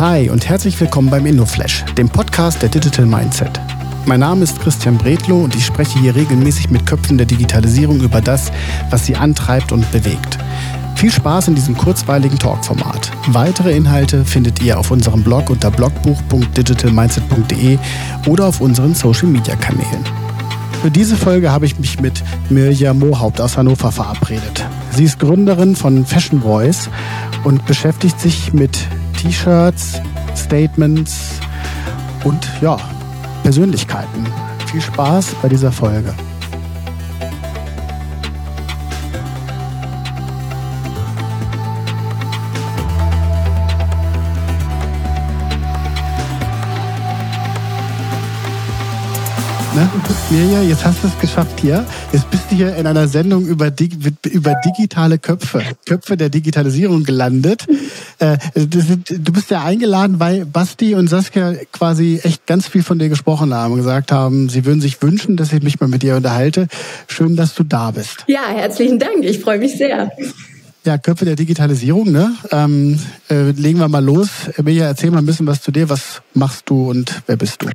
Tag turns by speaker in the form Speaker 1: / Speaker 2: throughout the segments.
Speaker 1: Hi und herzlich willkommen beim InnoFlash, dem Podcast der Digital Mindset. Mein Name ist Christian Bredlow und ich spreche hier regelmäßig mit Köpfen der Digitalisierung über das, was sie antreibt und bewegt. Viel Spaß in diesem kurzweiligen Talkformat. Weitere Inhalte findet ihr auf unserem Blog unter blogbuch.digitalmindset.de oder auf unseren Social Media Kanälen. Für diese Folge habe ich mich mit Mirja Mohaupt aus Hannover verabredet. Sie ist Gründerin von Fashion Voice und beschäftigt sich mit T-Shirts, Statements und ja, Persönlichkeiten. Viel Spaß bei dieser Folge. Ne? Mirja, jetzt hast du es geschafft hier. Jetzt bist du hier in einer Sendung über, über digitale Köpfe, Köpfe der Digitalisierung gelandet. Äh, du bist ja eingeladen, weil Basti und Saskia quasi echt ganz viel von dir gesprochen haben und gesagt haben, sie würden sich wünschen, dass ich mich mal mit dir unterhalte. Schön, dass du da bist.
Speaker 2: Ja, herzlichen Dank. Ich freue mich sehr.
Speaker 1: Ja, Köpfe der Digitalisierung, ne? Ähm, äh, legen wir mal los. Emilia, erzähl mal ein bisschen was zu dir. Was machst du und wer bist du?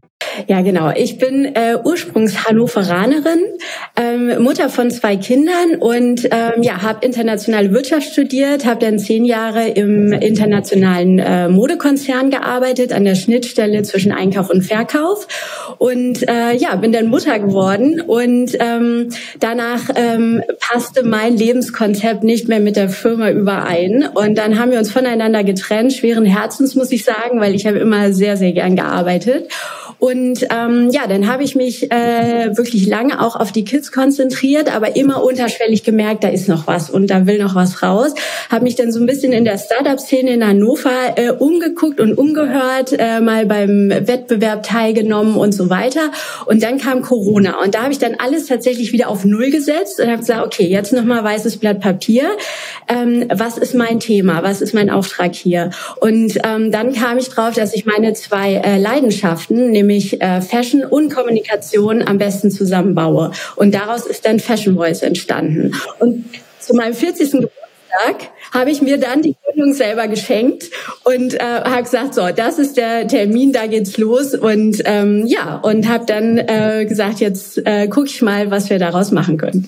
Speaker 2: Ja, genau. Ich bin äh, ursprungs Hannoveranerin, ähm, Mutter von zwei Kindern und ähm, ja, habe internationale Wirtschaft studiert, habe dann zehn Jahre im internationalen äh, Modekonzern gearbeitet, an der Schnittstelle zwischen Einkauf und Verkauf und äh, ja, bin dann Mutter geworden und ähm, danach ähm, passte mein Lebenskonzept nicht mehr mit der Firma überein. Und dann haben wir uns voneinander getrennt, schweren Herzens muss ich sagen, weil ich habe immer sehr, sehr gern gearbeitet und ähm, ja, dann habe ich mich äh, wirklich lange auch auf die Kids konzentriert, aber immer unterschwellig gemerkt, da ist noch was und da will noch was raus. Habe mich dann so ein bisschen in der Startup-Szene in Hannover äh, umgeguckt und umgehört, äh, mal beim Wettbewerb teilgenommen und so weiter. Und dann kam Corona und da habe ich dann alles tatsächlich wieder auf Null gesetzt und habe gesagt, okay, jetzt nochmal weißes Blatt Papier. Ähm, was ist mein Thema? Was ist mein Auftrag hier? Und ähm, dann kam ich drauf, dass ich meine zwei äh, Leidenschaften, nämlich äh, Fashion und Kommunikation am besten zusammenbaue. Und daraus ist dann Fashion Voice entstanden. Und zu meinem 40. Geburtstag habe ich mir dann die Gründung selber geschenkt und äh, habe gesagt, so, das ist der Termin, da geht's los und ähm, ja und habe dann äh, gesagt, jetzt äh, gucke ich mal, was wir daraus machen können.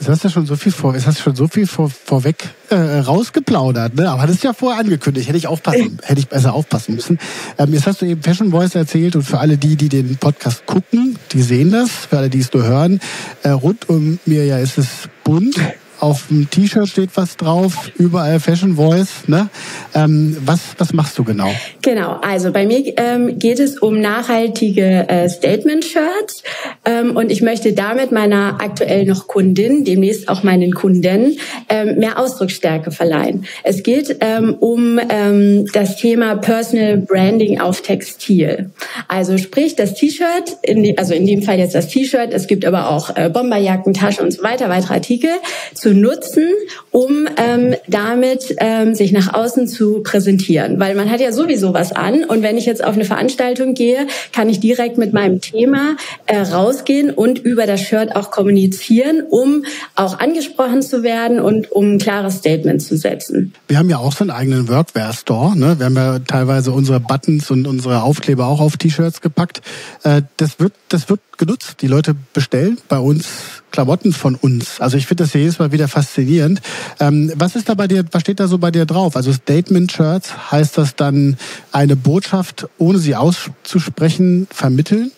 Speaker 1: Jetzt hast du schon so viel vor, jetzt hast du schon so viel vor, vorweg äh, rausgeplaudert, ne? Aber das ist ja vorher angekündigt. Hätte ich aufpassen, hätte ich besser aufpassen müssen. Ähm, jetzt hast du eben Fashion Voice erzählt und für alle die, die den Podcast gucken, die sehen das. Für alle, die es nur hören, äh, rund um mir ja ist es bunt auf dem T-Shirt steht was drauf, überall Fashion Voice. Ne? Ähm, was, was machst du genau?
Speaker 2: Genau, also bei mir ähm, geht es um nachhaltige äh, Statement-Shirts ähm, und ich möchte damit meiner aktuell noch Kundin, demnächst auch meinen Kunden, ähm, mehr Ausdrucksstärke verleihen. Es geht ähm, um ähm, das Thema Personal Branding auf Textil. Also sprich das T-Shirt, also in dem Fall jetzt das T-Shirt, es gibt aber auch äh, Bomberjacken, Taschen und so weiter, weitere Artikel zu nutzen, um ähm, damit ähm, sich nach außen zu präsentieren. Weil man hat ja sowieso was an und wenn ich jetzt auf eine Veranstaltung gehe, kann ich direkt mit meinem Thema äh, rausgehen und über das Shirt auch kommunizieren, um auch angesprochen zu werden und um ein klares Statement zu setzen.
Speaker 1: Wir haben ja auch so einen eigenen Workwear-Store. Ne? Wir haben ja teilweise unsere Buttons und unsere Aufkleber auch auf T-Shirts gepackt. Äh, das wird, das wird genutzt. Die Leute bestellen bei uns Klamotten von uns. Also ich finde das jedes Mal wieder faszinierend. Ähm, was ist da bei dir, was steht da so bei dir drauf? Also Statement-Shirts, heißt das dann eine Botschaft, ohne sie auszusprechen, vermitteln?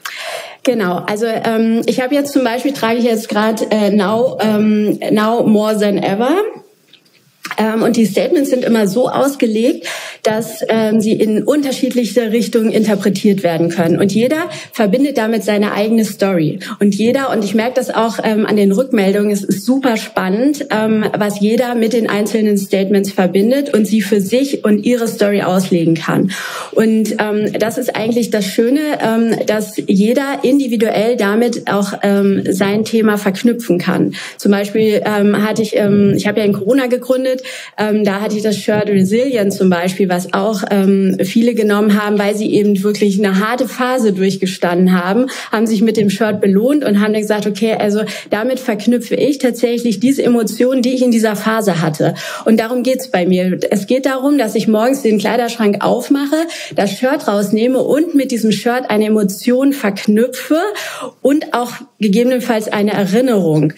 Speaker 2: Genau, also ähm, ich habe jetzt zum Beispiel, trage ich jetzt gerade äh, now, ähm, now More Than Ever. Ähm, und die Statements sind immer so ausgelegt, dass ähm, sie in unterschiedliche Richtungen interpretiert werden können. Und jeder verbindet damit seine eigene Story. Und jeder, und ich merke das auch ähm, an den Rückmeldungen, es ist super spannend, ähm, was jeder mit den einzelnen Statements verbindet und sie für sich und ihre Story auslegen kann. Und ähm, das ist eigentlich das Schöne, ähm, dass jeder individuell damit auch ähm, sein Thema verknüpfen kann. Zum Beispiel ähm, hatte ich, ähm, ich habe ja in Corona gegründet, ähm, da hatte ich das Shirt Resilient zum Beispiel, was auch ähm, viele genommen haben, weil sie eben wirklich eine harte Phase durchgestanden haben, haben sich mit dem Shirt belohnt und haben dann gesagt, okay, also damit verknüpfe ich tatsächlich diese Emotionen, die ich in dieser Phase hatte. Und darum geht's bei mir. Es geht darum, dass ich morgens den Kleiderschrank aufmache, das Shirt rausnehme und mit diesem Shirt eine Emotion verknüpfe und auch gegebenenfalls eine Erinnerung.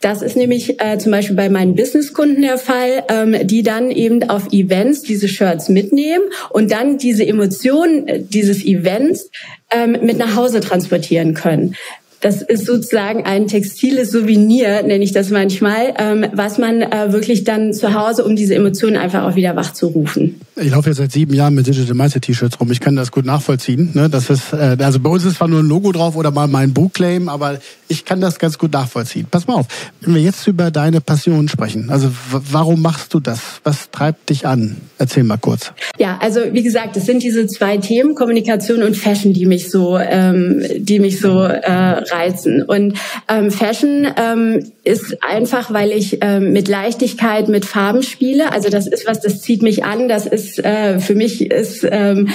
Speaker 2: Das ist nämlich äh, zum Beispiel bei meinen Businesskunden der Fall, ähm, die dann eben auf Events diese Shirts mitnehmen und dann diese Emotionen äh, dieses Events ähm, mit nach Hause transportieren können. Das ist sozusagen ein textiles Souvenir, nenne ich das manchmal, ähm, was man äh, wirklich dann zu Hause, um diese Emotionen einfach auch wieder wachzurufen.
Speaker 1: Ich laufe ja seit sieben Jahren mit Digital Mindset T-Shirts rum. Ich kann das gut nachvollziehen. Ne? Das ist, äh, also bei uns ist zwar nur ein Logo drauf oder mal mein Bookclaim, aber ich kann das ganz gut nachvollziehen. Pass mal auf, wenn wir jetzt über deine Passion sprechen, also warum machst du das? Was treibt dich an? Erzähl mal kurz.
Speaker 2: Ja, also wie gesagt, es sind diese zwei Themen, Kommunikation und Fashion, die mich so, ähm, die mich so äh, reizen. Und ähm, Fashion ähm, ist einfach, weil ich ähm, mit Leichtigkeit mit Farben spiele. Also das ist was, das zieht mich an. Das ist äh, für mich ist ähm,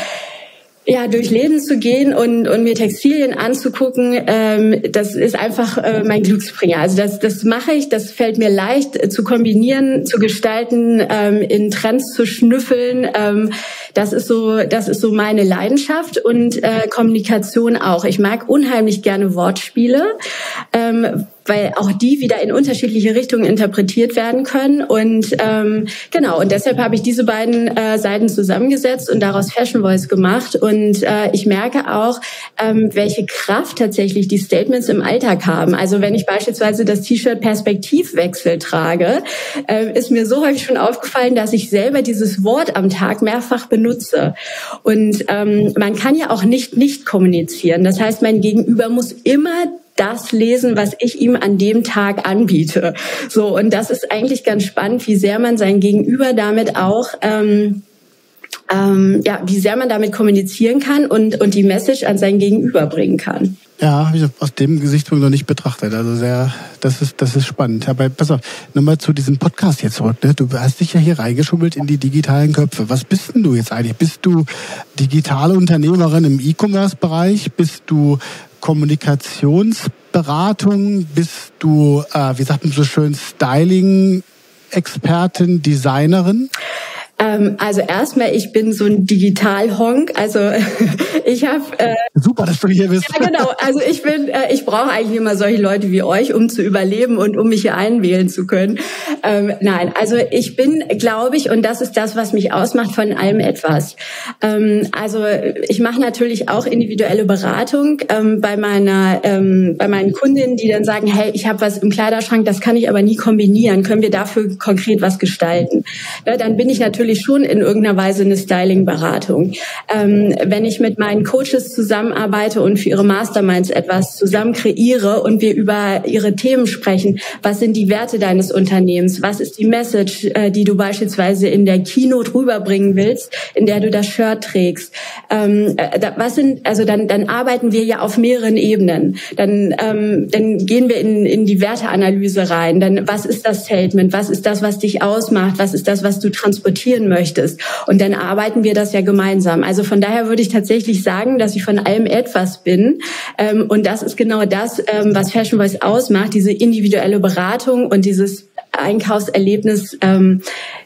Speaker 2: ja, durch Läden zu gehen und, und mir Textilien anzugucken, ähm, das ist einfach äh, mein Glücksbringer. Also das, das mache ich, das fällt mir leicht äh, zu kombinieren, zu gestalten, ähm, in Trends zu schnüffeln. Ähm, das ist so, das ist so meine Leidenschaft und äh, Kommunikation auch. Ich mag unheimlich gerne Wortspiele. Ähm, weil auch die wieder in unterschiedliche Richtungen interpretiert werden können. Und ähm, genau, und deshalb habe ich diese beiden äh, Seiten zusammengesetzt und daraus Fashion Voice gemacht. Und äh, ich merke auch, ähm, welche Kraft tatsächlich die Statements im Alltag haben. Also wenn ich beispielsweise das T-Shirt Perspektivwechsel trage, äh, ist mir so häufig schon aufgefallen, dass ich selber dieses Wort am Tag mehrfach benutze. Und ähm, man kann ja auch nicht nicht kommunizieren. Das heißt, mein Gegenüber muss immer das lesen, was ich ihm an dem Tag anbiete. So, und das ist eigentlich ganz spannend, wie sehr man sein Gegenüber damit auch ähm, ähm, ja, wie sehr man damit kommunizieren kann und, und die Message an sein Gegenüber bringen kann.
Speaker 1: Ja, habe ich aus dem Gesichtspunkt noch nicht betrachtet. Also sehr, das ist, das ist spannend. Aber pass auf, nochmal zu diesem Podcast jetzt zurück. Ne? Du hast dich ja hier reingeschummelt in die digitalen Köpfe. Was bist denn du jetzt eigentlich? Bist du digitale Unternehmerin im E-Commerce-Bereich? Bist du Kommunikationsberatung? Bist du, äh, wie sagt man so schön, Styling-Expertin, Designerin?
Speaker 2: Ähm, also erstmal, ich bin so ein Digital-Honk. Also ich habe
Speaker 1: äh, super, dass du hier bist.
Speaker 2: Ja, genau. Also ich bin, äh, ich brauche eigentlich immer solche Leute wie euch, um zu überleben und um mich hier einwählen zu können. Ähm, nein, also ich bin, glaube ich, und das ist das, was mich ausmacht, von allem etwas. Ähm, also ich mache natürlich auch individuelle Beratung ähm, bei meiner, ähm, bei meinen Kundinnen, die dann sagen, hey, ich habe was im Kleiderschrank, das kann ich aber nie kombinieren. Können wir dafür konkret was gestalten? Ja, dann bin ich natürlich natürlich schon in irgendeiner Weise eine Styling-Beratung. Ähm, wenn ich mit meinen Coaches zusammenarbeite und für ihre Masterminds etwas zusammen kreiere und wir über ihre Themen sprechen, was sind die Werte deines Unternehmens? Was ist die Message, äh, die du beispielsweise in der Keynote rüberbringen willst, in der du das Shirt trägst? Ähm, äh, was sind, also dann, dann arbeiten wir ja auf mehreren Ebenen. Dann, ähm, dann gehen wir in, in die Werteanalyse rein. Dann, was ist das Statement? Was ist das, was dich ausmacht? Was ist das, was du transportierst? Investieren möchtest. Und dann arbeiten wir das ja gemeinsam. Also von daher würde ich tatsächlich sagen, dass ich von allem etwas bin. Ähm, und das ist genau das, ähm, was Fashion Voice ausmacht, diese individuelle Beratung und dieses Einkaufserlebnis ähm,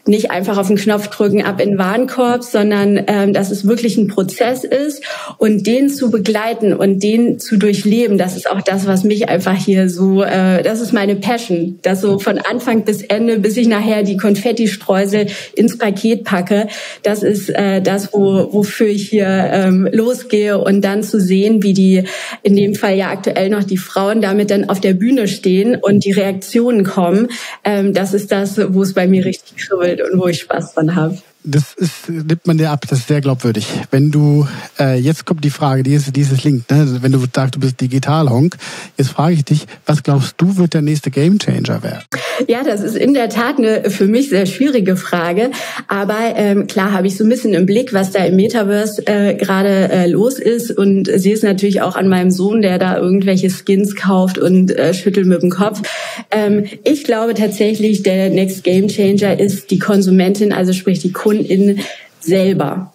Speaker 2: nicht einfach auf den Knopf drücken, ab in den Warenkorb, sondern ähm, dass es wirklich ein Prozess ist und den zu begleiten und den zu durchleben, das ist auch das, was mich einfach hier so, äh, das ist meine Passion, das so von Anfang bis Ende, bis ich nachher die Konfetti-Streusel ins Paket packe, das ist äh, das, wo, wofür ich hier ähm, losgehe und dann zu sehen, wie die, in dem Fall ja aktuell noch die Frauen damit dann auf der Bühne stehen und die Reaktionen kommen, ähm, das ist das, wo es bei mir richtig kribbelt und wo ich Spaß dran habe.
Speaker 1: Das ist, nimmt man dir ab, das ist sehr glaubwürdig. Wenn du, äh, jetzt kommt die Frage, dieses, dieses Link, ne? wenn du sagst, du bist Digital-Honk, jetzt frage ich dich, was glaubst du, wird der nächste Gamechanger werden?
Speaker 2: Ja, das ist in der Tat eine für mich sehr schwierige Frage, aber ähm, klar habe ich so ein bisschen im Blick, was da im Metaverse äh, gerade äh, los ist und sehe es natürlich auch an meinem Sohn, der da irgendwelche Skins kauft und äh, schüttelt mit dem Kopf. Ähm, ich glaube tatsächlich, der Next Gamechanger ist die Konsumentin, also sprich die Kundin, selber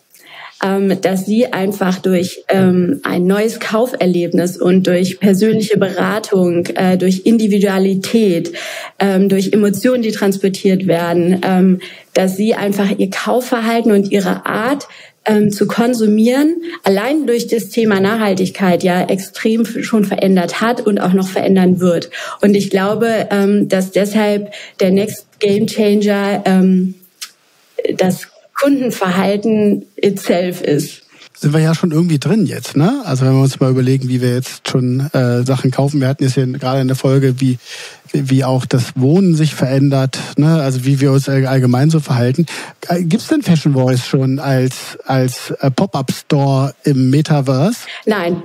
Speaker 2: ähm, dass sie einfach durch ähm, ein neues Kauferlebnis und durch persönliche Beratung, äh, durch Individualität, ähm, durch Emotionen, die transportiert werden, ähm, dass sie einfach ihr Kaufverhalten und ihre Art ähm, zu konsumieren, allein durch das Thema Nachhaltigkeit ja extrem schon verändert hat und auch noch verändern wird. Und ich glaube, ähm, dass deshalb der Next Game Changer das Kundenverhalten itself ist.
Speaker 1: Sind wir ja schon irgendwie drin jetzt, ne? Also wenn wir uns mal überlegen, wie wir jetzt schon äh, Sachen kaufen. Wir hatten jetzt hier gerade in der Folge, wie wie auch das Wohnen sich verändert, ne? also wie wir uns allgemein so verhalten. Äh, Gibt es denn Fashion Voice schon als, als äh, Pop-up-Store im Metaverse?
Speaker 2: Nein,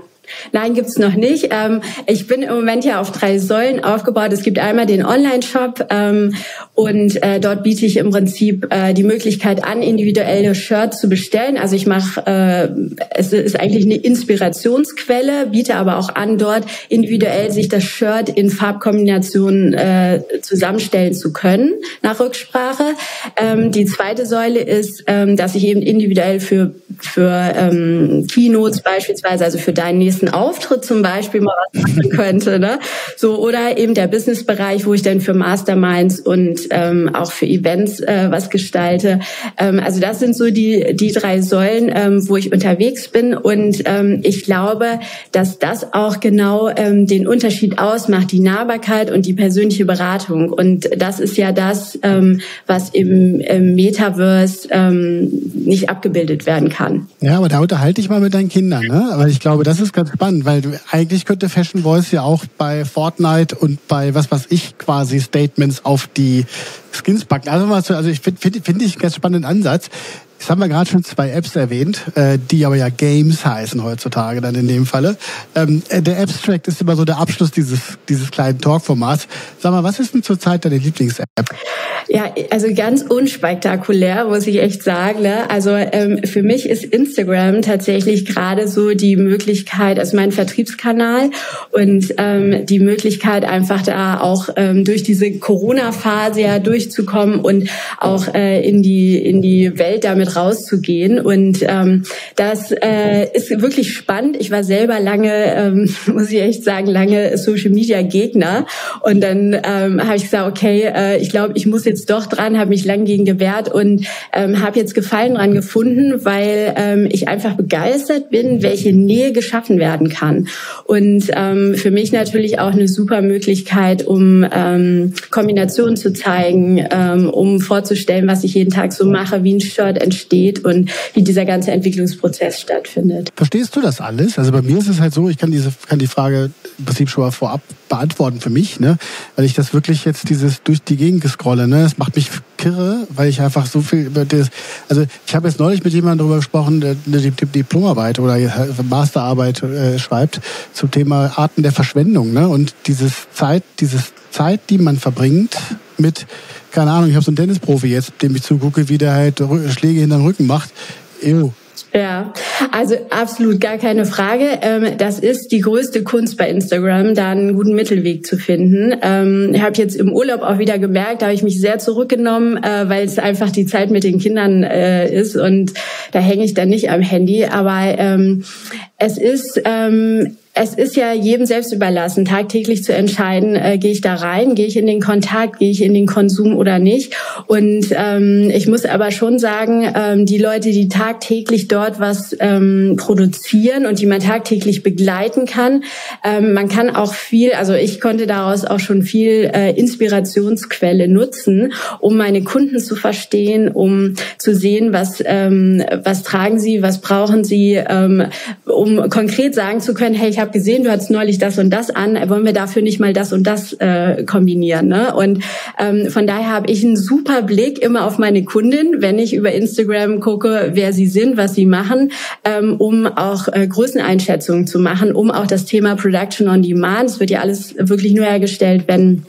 Speaker 2: Nein, gibt's noch nicht. Ähm, ich bin im Moment ja auf drei Säulen aufgebaut. Es gibt einmal den Online-Shop ähm, und äh, dort biete ich im Prinzip äh, die Möglichkeit an, individuelle Shirts zu bestellen. Also ich mache, äh, es ist eigentlich eine Inspirationsquelle, biete aber auch an, dort individuell sich das Shirt in Farbkombinationen äh, zusammenstellen zu können, nach Rücksprache. Ähm, die zweite Säule ist, ähm, dass ich eben individuell für, für ähm, Keynotes beispielsweise, also für deinen nächsten nächsten Auftritt zum Beispiel mal was machen könnte. Ne? So, oder eben der Businessbereich, wo ich dann für Masterminds und ähm, auch für Events äh, was gestalte. Ähm, also das sind so die, die drei Säulen, ähm, wo ich unterwegs bin. Und ähm, ich glaube, dass das auch genau ähm, den Unterschied ausmacht, die Nahbarkeit und die persönliche Beratung. Und das ist ja das, ähm, was im, im Metaverse ähm, nicht abgebildet werden kann.
Speaker 1: Ja, aber da unterhalte ich mal mit deinen Kindern, ne? Aber ich glaube, das ist ganz spannend, weil du, eigentlich könnte Fashion Voice ja auch bei Fortnite und bei was was ich quasi Statements auf die Skins packen. Also, also ich finde find, find ich einen ganz spannenden Ansatz. Jetzt haben wir gerade schon zwei Apps erwähnt, äh, die aber ja Games heißen heutzutage dann in dem Falle. Ähm, äh, der Abstract ist immer so der Abschluss dieses, dieses kleinen Talk-Formats. Sag mal, was ist denn zurzeit deine Lieblings-App?
Speaker 2: Ja, also ganz unspektakulär, muss ich echt sagen. Ne? Also ähm, für mich ist Instagram tatsächlich gerade so die Möglichkeit, also mein Vertriebskanal und ähm, die Möglichkeit einfach da auch ähm, durch diese Corona-Phase ja durchzukommen und auch äh, in die in die Welt damit rauszugehen. Und ähm, das äh, ist wirklich spannend. Ich war selber lange, ähm, muss ich echt sagen, lange Social Media Gegner. Und dann ähm, habe ich gesagt, okay, äh, ich glaube, ich muss jetzt doch dran, habe mich lang gegen gewehrt und ähm, habe jetzt Gefallen dran gefunden, weil ähm, ich einfach begeistert bin, welche Nähe geschaffen werden kann. Und ähm, für mich natürlich auch eine super Möglichkeit, um ähm, Kombinationen zu zeigen, ähm, um vorzustellen, was ich jeden Tag so mache, wie ein Shirt entsteht und wie dieser ganze Entwicklungsprozess stattfindet.
Speaker 1: Verstehst du das alles? Also bei mir ist es halt so, ich kann diese kann die Frage im Prinzip schon mal vorab beantworten für mich, ne? Weil ich das wirklich jetzt dieses durch die Gegend gescrolle, ne? Das macht mich kirre, weil ich einfach so viel über das, also ich habe jetzt neulich mit jemandem darüber gesprochen, der eine Diplomarbeit oder Masterarbeit äh, schreibt zum Thema Arten der Verschwendung, ne? Und dieses Zeit, dieses Zeit, die man verbringt mit keine Ahnung, ich habe so einen Tennisprofi jetzt, dem ich zugucke, wie der halt Schläge hinterm Rücken macht. Ew.
Speaker 2: Ja, also absolut gar keine Frage. Ähm, das ist die größte Kunst bei Instagram, da einen guten Mittelweg zu finden. Ähm, ich habe jetzt im Urlaub auch wieder gemerkt, da habe ich mich sehr zurückgenommen, äh, weil es einfach die Zeit mit den Kindern äh, ist und da hänge ich dann nicht am Handy. Aber ähm, es ist es ist ja jedem selbst überlassen, tagtäglich zu entscheiden, äh, gehe ich da rein, gehe ich in den Kontakt, gehe ich in den Konsum oder nicht. Und ähm, ich muss aber schon sagen, ähm, die Leute, die tagtäglich dort was ähm, produzieren und die man tagtäglich begleiten kann, ähm, man kann auch viel, also ich konnte daraus auch schon viel äh, Inspirationsquelle nutzen, um meine Kunden zu verstehen, um zu sehen, was, ähm, was tragen sie, was brauchen sie, ähm, um konkret sagen zu können, hey, ich habe gesehen, du hattest neulich das und das an, wollen wir dafür nicht mal das und das äh, kombinieren? Ne? Und ähm, von daher habe ich einen super Blick immer auf meine Kundin, wenn ich über Instagram gucke, wer sie sind, was sie machen, ähm, um auch äh, Größeneinschätzungen zu machen, um auch das Thema Production on Demand, es wird ja alles wirklich nur hergestellt, wenn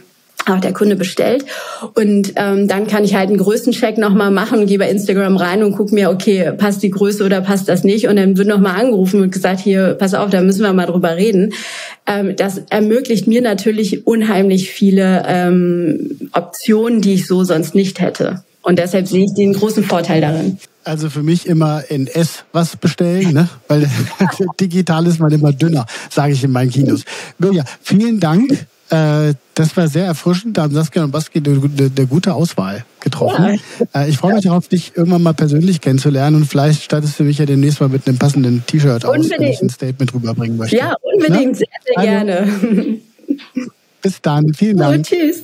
Speaker 2: auch der Kunde bestellt. Und ähm, dann kann ich halt einen Größencheck nochmal machen, gehe bei Instagram rein und gucke mir, okay, passt die Größe oder passt das nicht? Und dann wird nochmal angerufen und gesagt, hier, pass auf, da müssen wir mal drüber reden. Ähm, das ermöglicht mir natürlich unheimlich viele ähm, Optionen, die ich so sonst nicht hätte. Und deshalb sehe ich den großen Vorteil darin.
Speaker 1: Also für mich immer in S was bestellen, ne? weil digital ist man immer dünner, sage ich in meinen Kinos. Mirja, vielen Dank. Äh, das war sehr erfrischend. Da haben Saskia und Baski eine, eine gute Auswahl getroffen. Ja. Äh, ich freue mich darauf, dich irgendwann mal persönlich kennenzulernen und vielleicht stattest du mich ja demnächst mal mit einem passenden T-Shirt aus, wenn ich ein Statement rüberbringen möchte.
Speaker 2: Ja, unbedingt, ne? sehr, sehr also, gerne.
Speaker 1: Bis dann, vielen Dank.
Speaker 2: Und tschüss.